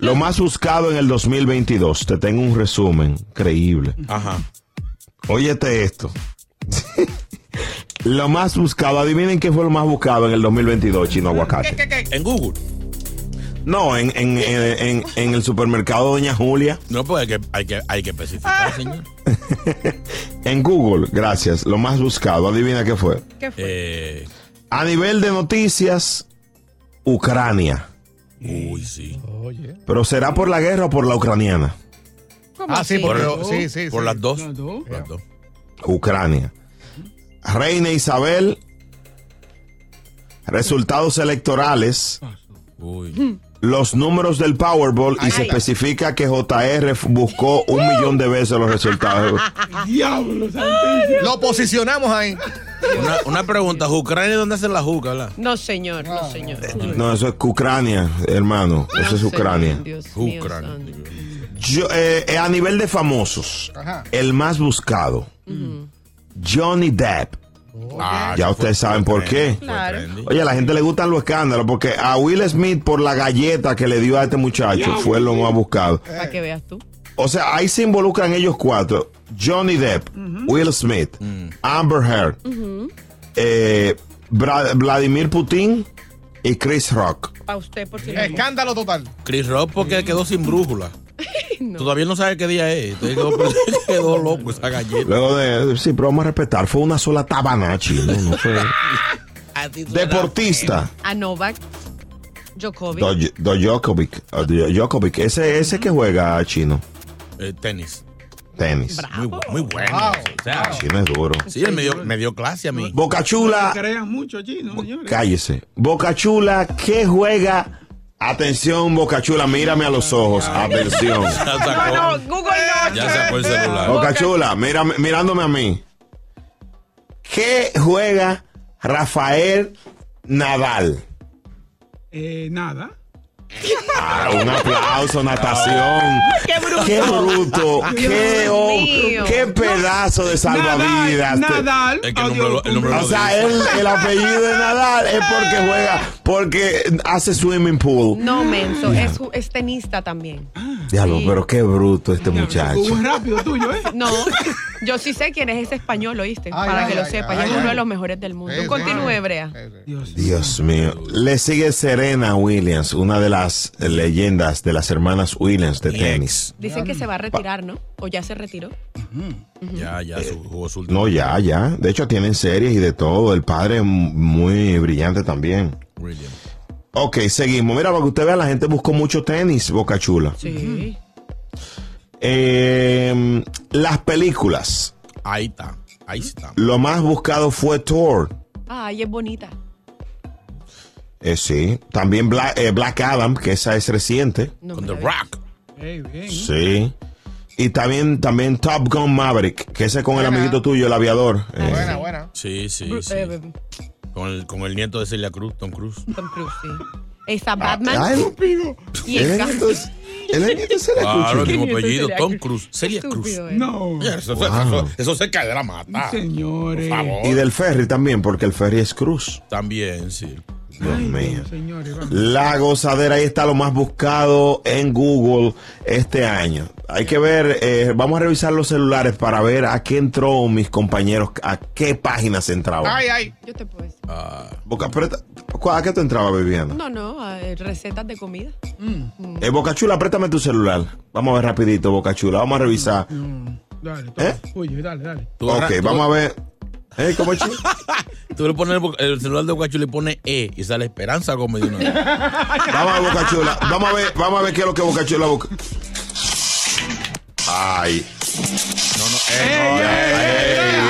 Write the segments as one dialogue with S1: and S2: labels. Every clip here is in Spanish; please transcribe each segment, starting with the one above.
S1: Lo más buscado en el 2022. Te tengo un resumen creíble.
S2: Ajá.
S1: Óyete esto. lo más buscado, adivinen qué fue lo más buscado en el 2022, chino aguacate.
S3: En Google.
S1: No, en, en, en, en- en el supermercado Doña Julia.
S3: No, pues hay que, hay que, hay que especificar, señor.
S1: En Google, gracias. Lo más buscado, adivina qué fue.
S3: Eh,
S1: A nivel de noticias, Ucrania.
S3: Uy, sí.
S1: Pero será por la guerra o por la ucraniana.
S4: Ah, sí,
S3: Por,
S4: porque, sí, sí,
S3: por
S4: sí.
S3: las dos.
S4: Las dos.
S3: Por las dos.
S1: Ucrania. Reina Isabel. Resultados electorales.
S3: Uy.
S1: Los números del Powerball y se especifica que JR buscó un millón de veces los resultados.
S4: Diablo, santísimo. Lo posicionamos ahí.
S3: Una, una pregunta, ¿Ucrania dónde hacen la juca, verdad?
S5: No, señor, no, señor.
S1: No, eso es Ucrania, hermano. Eso es Ucrania.
S5: Dios
S3: Ucrania.
S1: Yo, eh, eh, a nivel de famosos,
S4: Ajá.
S1: el más buscado, Johnny Depp.
S3: Ah,
S1: Ya
S3: eso
S1: ustedes
S3: fue-
S1: saben
S3: fue
S1: por qué.
S5: Claro.
S1: Oye, a la gente le gustan los escándalos porque a Will Smith por la galleta que le dio a este muchacho fue lo más buscado.
S5: Para que veas tú.
S1: O sea, ahí se involucran ellos cuatro. Johnny Depp, Will Smith, Amber Heard, eh, Bra- Vladimir Putin y Chris Rock.
S5: Para usted, por si lo
S4: Escándalo total.
S3: Chris Rock porque quedó sin brújula. Todavía no sabe qué día es. Entonces quedó, quedó loco esa galleta.
S1: Luego de, sí, pero vamos a respetar, fue una sola tabanachi, ¿no? No fue-
S3: A
S1: Deportista,
S5: A Novak Djokovic.
S1: Do, Do Djokovic, uh, Djokovic, ese, ese que juega chino,
S3: Eh, tenis.
S1: Tenis.
S3: Muy, bu- muy bueno.
S4: Wow.
S3: O sea,
S1: Chino es duro.
S3: sí, él me dio, me dio clase a mí.
S1: Boca Chula,
S4: Crean mucho chino, señores.
S1: cállese. Boca Chula, ¿qué juega? Atención, Boca Chula, mírame a los ojos. Atención.
S3: Ya sacó,
S5: Google no.
S3: ya sacó el celular.
S1: Boca Chula, mírame- mirándome a mí. ¿Qué juega Rafael Nadal?
S4: Eh, nada.
S1: Ah, un aplauso, natación.
S5: ¡Qué bruto!
S1: Qué bruto, qué, oh, qué pedazo de salvavidas.
S4: Nadal.
S3: Es que el nombre lo- el nombre
S1: O sea, el apellido de Nadal es porque juega, porque hace swimming pool.
S5: No, menso. Es, es tenista también.
S1: Diablo,
S5: Sí.
S1: pero qué bruto este muchacho.
S4: Muy rápido tuyo, ¿eh?
S5: No, yo sí sé quién es ese español, ¿oíste?
S4: Ay,
S5: Para
S4: ay,
S5: que lo sepa. Ya es
S4: ay.
S5: uno de los mejores del mundo. Continúe, Brea.
S4: Dios.
S1: Dios mío. Le sigue Serena Williams, una de las leyendas de las hermanas Williams de tenis.
S5: Dicen que se va a retirar, ¿no? O ya se retiró.
S3: Ya, ya su- jugó su último.
S1: No, ya, ya. De hecho, tienen series y de todo. El padre es muy brillante también.
S3: William.
S1: Ok, seguimos. Mira, para que usted vea, la gente buscó mucho tenis, Boca Chula.
S5: Sí.
S1: Eh, las películas.
S3: Ahí está. Ahí está.
S1: Lo más buscado fue Thor.
S5: Ay, es bonita.
S1: Eh, sí. También Black, eh, Black Adam, que esa es reciente.
S5: No
S3: Con The. Rock.
S4: Bien.
S1: Sí. Y también, también Top Gun Maverick, que ese es con el amiguito tuyo, el aviador. Eh,
S4: Buena, buena.
S3: Sí, sí, sí.
S5: eh,
S3: Con el, con el nieto de Celia Cruz, Tom Cruise.
S5: Tom Cruise, sí. Está Batman.
S1: Ah, estúpido.
S5: Y el
S1: es nieto es nieto de Celia Cruz,
S3: Claro, el mismo apellido, Tom
S5: Cruz.
S3: Cruz. Celia Cruz.
S4: No.
S3: Eso, eso-
S1: Wow.
S3: eso- eso se cae de la mata.
S4: Señores.
S3: Por favor.
S1: Y del ferry también, porque el ferry es cruz.
S3: También, sí.
S1: Dios
S4: Ay,
S1: mío.
S4: señores.
S1: La gozadera ahí está lo más buscado en Google este año. Hay que ver, eh, vamos a revisar los celulares para ver a qué entró mis compañeros, a qué páginas entraban.
S4: Ay, ay.
S5: Yo te puedo decir.
S1: Boca, aprieta- ¿cu- ¿A qué tú entrabas, Viviana?
S5: No, no, a, eh, recetas de comida.
S1: Eh, Boca Chula, préstame tu celular. Vamos a ver rapidito, Boca Chula. Vamos a revisar.
S4: Dale, toma.
S1: ¿Eh?
S4: Oye, dale, dale.
S1: Ok, vamos a ver. ¿Eh, cómo es?
S3: Tú le pones el, el celular de Guacho y le pones E y sale Esperanza Gómez de una vez.
S1: Vamos a ver, Boca Chula. Vamos a ver, vamos a ver qué es lo que Boca Chula busca. Ay.
S3: No, no,
S1: Ey, la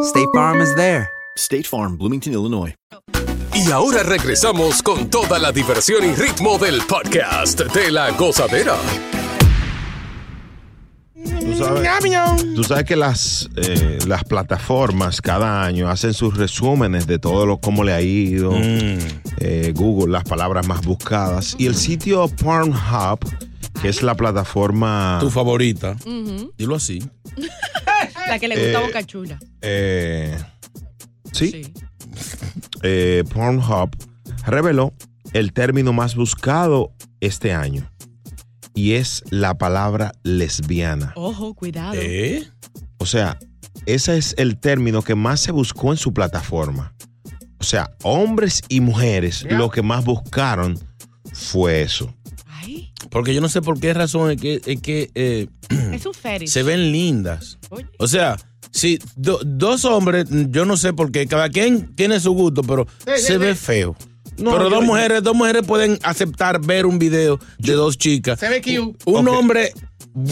S6: State Farm is there.
S7: State Farm, Bloomington, Illinois.
S8: Y ahora regresamos con toda la diversión y ritmo del podcast de la gozadera.
S1: Tú sabes, tú sabes que las, eh, las plataformas cada año hacen sus resúmenes de todo lo cómo le ha ido. Eh, Google, las palabras más buscadas. Y el sitio Pornhub, que es la plataforma.
S3: Tu favorita. Dilo así.
S5: La que le gusta
S1: Eh,
S5: Boca Chula.
S1: eh, sí. Eh, Pornhub reveló el término más buscado este año. Y es la palabra lesbiana.
S5: Ojo, cuidado.
S3: ¿Eh?
S1: O sea, ese es el término que más se buscó en su plataforma. O sea, hombres y mujeres lo que más buscaron fue eso.
S5: Ay,
S3: Porque yo no sé por qué razón es que, es que eh,
S5: es un fetish.
S3: se ven lindas.
S5: Oye.
S3: O sea, si do- dos hombres, yo no sé por qué, cada quien tiene su gusto, pero se ve feo.
S1: No,
S3: pero
S1: yo-
S3: dos mujeres, dos mujeres pueden aceptar ver un video de dos chicas.
S4: Se ve cute.
S3: Un hombre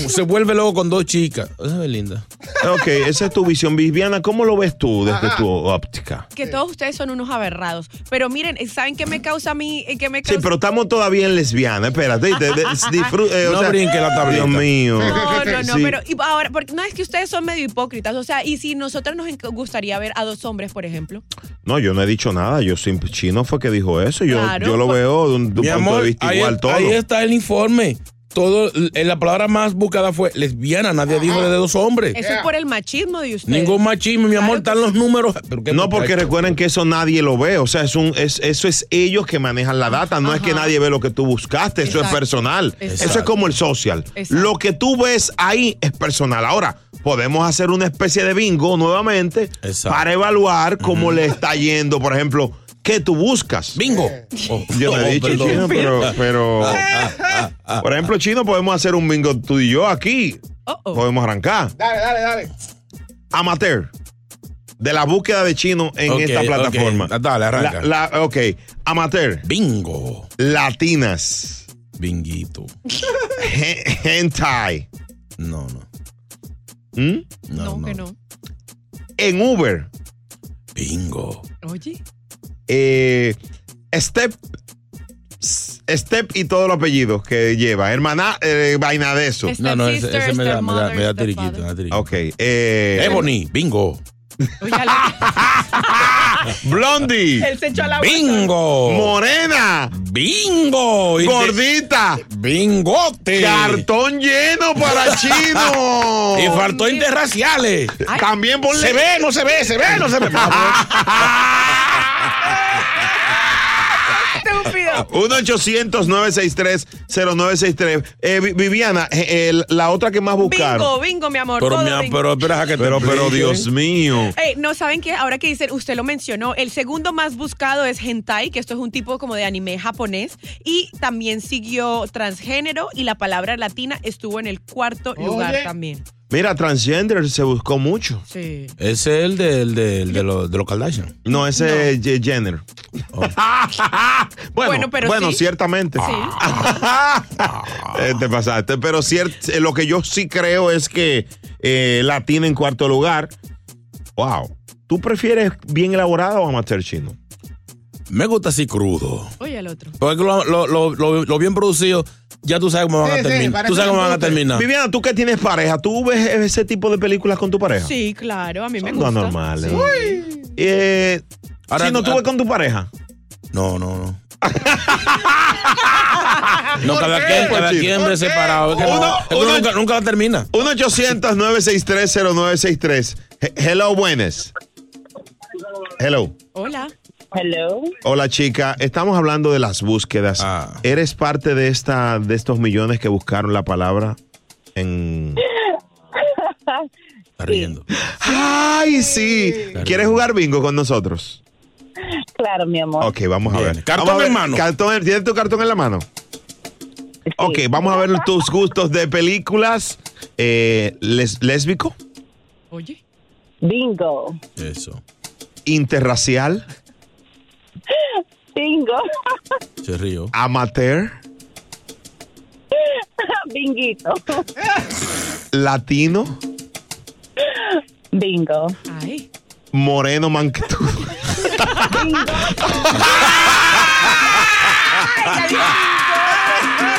S3: se vuelve loco con dos chicas. Eso se ve linda.
S1: Ok, esa es tu visión. Viviana, ¿cómo lo ves tú desde tu óptica?
S5: Que todos ustedes son unos aberrados. Pero miren, ¿saben qué me causa a mí? Eh, ¿Qué me
S1: Sí,
S5: causa?
S1: pero estamos todavía en lesbiana. Espérate, de- de- disfru- eh, o
S3: No
S1: sea,
S3: brinque la tablita.
S1: Dios mío.
S5: No, no, no,
S1: Sí.
S5: pero y ahora, porque no es que ustedes son medio hipócritas, o sea, y si nosotros nos gustaría ver a dos hombres, por ejemplo.
S1: No, yo no he dicho nada. Yo soy chino fue que dijo eso. Yo,
S5: Claro,
S1: yo lo
S5: pues-
S1: veo de un, de un
S3: Mi
S1: punto
S3: amor,
S1: de vista
S3: ahí,
S1: igual todo.
S3: ahí está el informe. Todo, eh, la palabra más buscada fue lesbiana. Nadie dijo de dos hombres.
S5: Eso es por el machismo de ustedes.
S3: Ningún machismo, mi amor,
S5: Claro
S3: están los números. ¿Pero qué
S1: No, porque recuerden que eso nadie lo ve. O sea, es un, es, eso es ellos que manejan la data. No es que nadie ve lo que tú buscaste. Eso es personal.
S5: Exacto.
S1: Eso es como el social.
S5: Exacto.
S1: Lo que tú ves ahí es personal. Ahora, podemos hacer una especie de bingo nuevamente
S3: Exacto.
S1: para evaluar cómo le está yendo. Por ejemplo, ¿qué tú buscas?
S3: Bingo. Oh,
S1: Yo no
S3: oh,
S1: he dicho
S3: perdón.
S1: chino, pero, pero por ejemplo, chino, podemos hacer un bingo tú y yo aquí.
S5: Oh, oh.
S1: Podemos arrancar.
S4: Dale, dale, dale.
S1: Amateur. De la búsqueda de chino en esta plataforma.
S3: Dale, arranca.
S1: La- la- ok. Amateur.
S3: Bingo.
S1: Latinas.
S3: Binguito.
S1: He- hentai.
S3: No, no.
S1: ¿Mm?
S5: No, que no.
S1: En Uber.
S3: Bingo.
S5: Oye.
S1: Eh, step. Step y todos los apellidos que lleva. Hermana, eh, vaina de eso.
S5: Step
S3: No, no, ese,
S5: sister,
S3: ese me, da, me, da, me da tiriquito, me da tiriquito.
S1: Ok. Eh,
S3: Ebony, bingo.
S1: Blondie.
S5: él se echó a la
S3: Bingo.
S1: Morena.
S3: Bingo.
S1: Gordita.
S3: Bingote.
S1: Cartón lleno para chino.
S3: Y faltó interraciales.
S1: También ponle.
S3: Se ve, no se ve, se ve, no se ve.
S1: 1-800-963-0963. Eh, Vi- Viviana, eh, el- la otra que más buscaron.
S5: Bingo, bingo, mi amor.
S3: Pero, mi
S5: bingo.
S3: pero espera que
S1: Pero, pero. Dios mío.
S5: Ey, no saben qué, ahora que dicen, usted lo mencionó, el segundo más buscado es hentai, que esto es un tipo como de anime japonés, y también siguió transgénero y la palabra latina estuvo en el cuarto lugar también.
S1: Mira, transgender se buscó mucho.
S5: Sí.
S3: Ese es el de, el de, el de, los- de los Kardashian.
S1: No, ese es J- Jenner. bueno,
S5: Bueno, pero
S1: bueno,
S5: sí.
S1: ciertamente. Eh, te pasaste. Pero eh, lo que yo sí creo es que eh, la tiene en cuarto lugar. Wow. ¿Tú prefieres bien elaborado o amateur chino?
S3: Me gusta así crudo.
S5: Oye, al otro.
S3: Porque lo, lo, lo, lo- lo bien producido, ya tú sabes cómo van
S4: Sí,
S3: a terminar. tú sabes cómo van a terminar.
S1: Viviana, tú que tienes pareja, ¿tú ves ese tipo de películas con tu pareja?
S5: Sí, claro, a mí me
S1: Son
S5: gusta.
S1: normales.
S5: Sí.
S1: Eh,
S3: Ahora-
S1: Chino, ¿tú ves con tu pareja?
S3: No, no, no. no,
S1: ¿Por
S3: cada
S1: qué?
S3: quien,
S1: ¿Por
S3: cada quien separado. Es que no-
S1: Uno-
S3: es que
S1: uno-
S3: nunca, nunca la termina.
S1: 1-800-963-0963. He- Hello, buenas. Hello.
S5: Hola.
S9: Hello.
S1: Hola chica, estamos hablando de las búsquedas.
S3: Ah.
S1: ¿Eres parte de esta de estos millones que buscaron la palabra en
S3: Está riendo.
S1: Ay, sí. ¿Quieres jugar bingo con nosotros?
S9: Claro, mi amor.
S1: Ok, vamos a
S3: Bien.
S1: ver.
S3: Cartón
S1: Vamos a ver.
S3: en mano.
S1: Cartón- ¿Tienes tu cartón en la mano? Ok, vamos a ver tus gustos de películas. Eh, les- lésbico,
S5: Oye.
S9: Bingo.
S3: Eso.
S1: interracial,
S9: Bingo.
S3: Se río.
S1: amateur,
S9: Binguito.
S1: latino,
S9: Bingo.
S5: Ay.
S1: moreno manquetudo.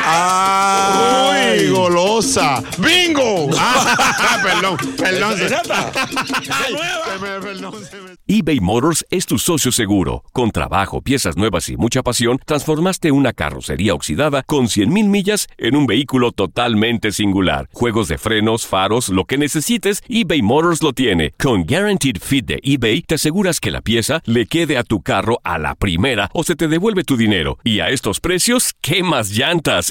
S1: ¡Ay, golosa! ¡Bingo! Ah, perdón, perdón.
S10: eBay Motors es tu socio seguro. Con trabajo, piezas nuevas y mucha pasión, transformaste una carrocería oxidada con 100.000 millas en un vehículo totalmente singular. Juegos de frenos, faros, lo que necesites, eBay Motors lo tiene. Con Guaranteed Fit de eBay, te aseguras que la pieza le quede a tu carro a la primera o se te devuelve tu dinero. Y a estos precios, ¿qué más llantas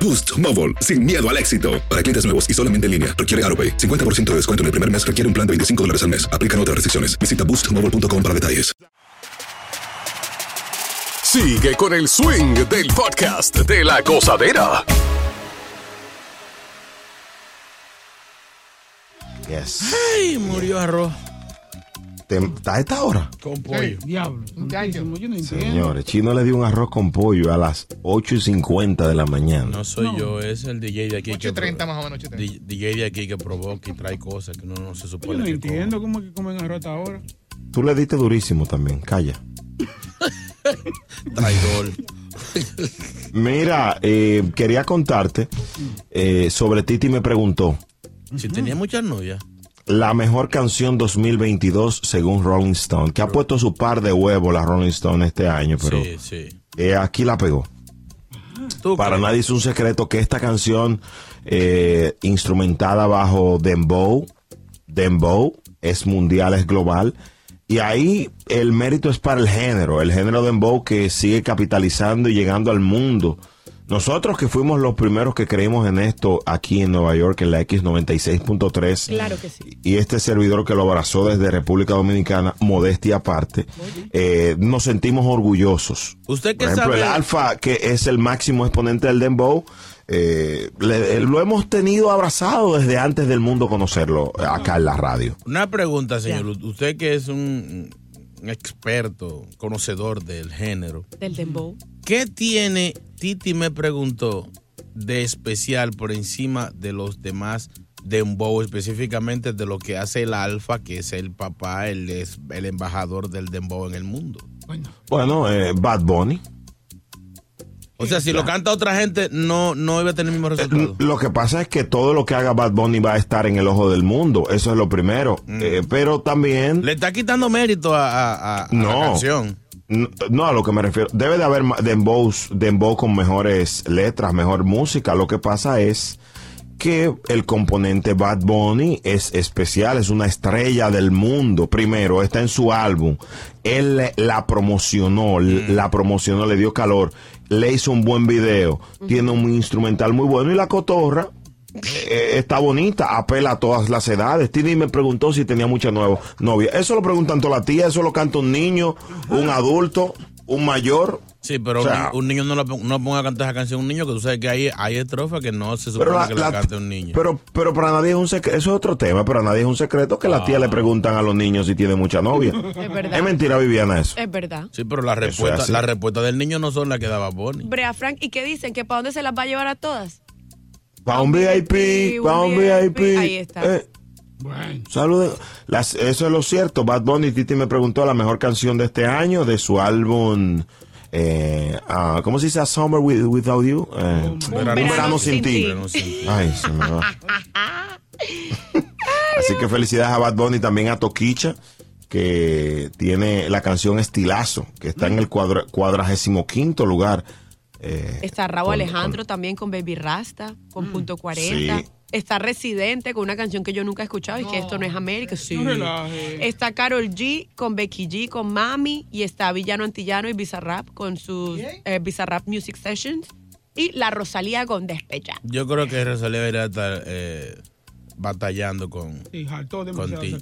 S11: Boost Mobile, sin miedo al éxito. Para clientes nuevos y solamente en línea, requiere AroPay. 50% de descuento en el primer mes requiere un plan de 25 dólares al mes. Aplican otras restricciones. Visita boostmobile.com para detalles.
S8: Sigue con el swing del podcast de la gozadera.
S1: Yes.
S3: Ay, murió arroz.
S1: Te- ¿Está a esta hora?
S3: Con pollo.
S4: Diablo. Muchísimo, Yo no entiendo.
S1: Señores, Chino le dio un arroz con pollo a las 8 y 50 de la mañana.
S3: No soy yo, es el DJ de aquí. que
S4: 8.30
S3: pro-
S4: más o menos, 8.30.
S3: D- DJ de aquí que provoca y trae cosas que uno no se
S12: Yo
S3: supone
S12: no
S3: que
S12: entiendo cómo es que comen arroz ahora.
S1: Tú le diste durísimo también, calla.
S3: Traidor.
S1: Mira, eh, quería contarte eh, sobre Titi me preguntó.
S3: Si tenía muchas novias.
S1: La mejor canción 2022 según Rolling Stone, que ha puesto su par de huevos la Rolling Stone este año, pero
S3: Sí, sí.
S1: eh, aquí la pegó.
S3: ¿Tú
S1: Para nadie es un secreto que esta canción eh, instrumentada bajo Dembow, Dembow es mundial, es global. Y ahí el mérito es para el género, el género Dembow que sigue capitalizando y llegando al mundo. Nosotros que fuimos los primeros que creímos en esto aquí en Nueva York, en la X96.3,
S5: Claro que sí.
S1: y este servidor que lo abrazó desde República Dominicana, modestia aparte, eh, nos sentimos orgullosos.
S3: Usted que
S1: Por ejemplo,
S3: sabe.
S1: el Alfa, que es el máximo exponente del Dembow, eh, le- lo hemos tenido abrazado desde antes del mundo conocerlo eh, acá en la radio.
S3: Una pregunta, señor. Usted que es un, un experto, conocedor del género.
S5: Del dembow.
S3: ¿Qué tiene, Titi me preguntó, de especial por encima de los demás dembow, específicamente de lo que hace el Alfa, que es el papá, el, es- el embajador del dembow en el mundo?
S1: Bueno, eh, Bad Bunny.
S3: O sea, si lo canta otra gente, no, no iba a tener el mismo resultado.
S1: Lo que pasa es que todo lo que haga Bad Bunny va a estar en el ojo del mundo. Eso es lo primero. Eh, pero también.
S3: Le está quitando mérito a, a- a- a la
S1: No.
S3: canción.
S1: No, no, a lo que me refiero. Debe de haber dembows, dembow con mejores letras, mejor música. Lo que pasa es que el componente Bad Bunny es especial, es una estrella del mundo. Primero, está en su álbum. Él la promocionó, l- la promocionó, le dio calor, le hizo un buen video, tiene un instrumental muy bueno y la cotorra. Eh, está bonita, apela a todas las edades. Tini me preguntó si tenía mucha nueva novia. Eso lo preguntan todas las tías, eso lo canta un niño, un adulto, un mayor.
S3: Sí, pero
S1: O sea,
S3: un, ni- un niño no, la, no ponga a cantar esa canción a un niño, que tú sabes que hay, hay estrofas que no se supone
S1: la-
S3: que
S1: la-
S3: la cante un niño.
S1: pero, pero para nadie es un secreto, eso es otro tema, pero a nadie es un secreto que las tías
S3: Ah.
S1: le preguntan a los niños si tienen mucha novia.
S5: Es verdad.
S1: Es mentira, Viviana, eso.
S5: Es verdad.
S3: Sí, pero la
S1: es
S3: respuesta,
S1: así.
S3: la respuesta del niño no son las que daba Bonnie.
S5: Brea Frank, ¿y qué dicen? ¿Que para dónde se las va a llevar a todas?
S1: Pa' un VIP, pa' un VIP.
S5: Ahí está.
S1: Eh, Saluden. Las- eso es lo cierto. Bad Bunny, Titi me preguntó la mejor canción de este año de su álbum. Eh, ah, ¿Cómo se dice? A Summer With- Without You. Eh, un verano, sin, ti.
S3: Verano sin ti.
S1: Ay, se me va. Así que felicidades a Bad Bunny, también a Toquicha, que tiene la canción Estilazo, que está en el cuadra- cuadragésimo quinto lugar. Eh,
S5: Está Raúl
S1: con-
S5: Alejandro también con Baby Rasta, con Punto 40.
S1: Sí.
S5: Está Residente con una canción que yo nunca he escuchado y que esto no es América. Sí.
S12: No.
S5: Está Carol G con Becky G con Mami y está Villano Antillano y Bizarrap con sus eh, Bizarrap Music Sessions y la Rosalía con Despecha.
S3: Yo creo que Rosalía debería estar eh, batallando con,
S12: Sí,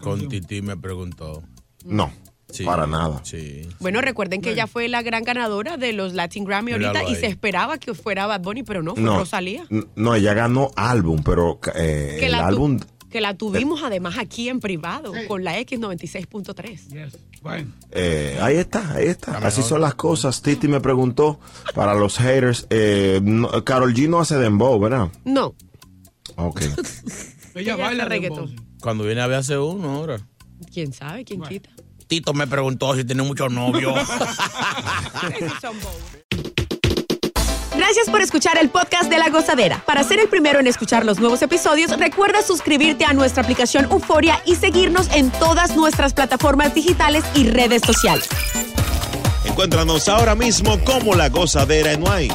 S3: con, ti. Titi, me preguntó.
S1: No,
S3: Sí,
S1: para nada.
S3: Sí.
S5: Bueno, recuerden que ella fue la gran ganadora de los Latin Grammy ahorita y se esperaba que fuera Bad Bunny, pero no, fue
S1: No,
S5: Rosalía.
S1: no, ella ganó álbum, pero eh,
S5: Que
S1: el álbum
S5: que la tuvimos además aquí en privado con la X96.3.
S12: Yes. Bueno.
S1: Eh, ahí está, ahí está. Así son las cosas. Titi me preguntó para los haters. Eh, no- Carol G no hace dembow, ¿verdad?
S5: No.
S1: Ok.
S12: Ella
S5: Ella
S12: baila
S5: reggaetón.
S3: Cuando viene a ver hace uno ahora.
S5: ¿Quién sabe? ¿Quién quita?
S3: Tito me preguntó si tiene muchos novios.
S13: Gracias por escuchar el podcast de La Gozadera. Para ser el primero en escuchar los nuevos episodios, recuerda suscribirte a nuestra aplicación Euforia y seguirnos en todas nuestras plataformas digitales y redes sociales.
S2: Encuéntranos ahora mismo como La Gozadera en Wine.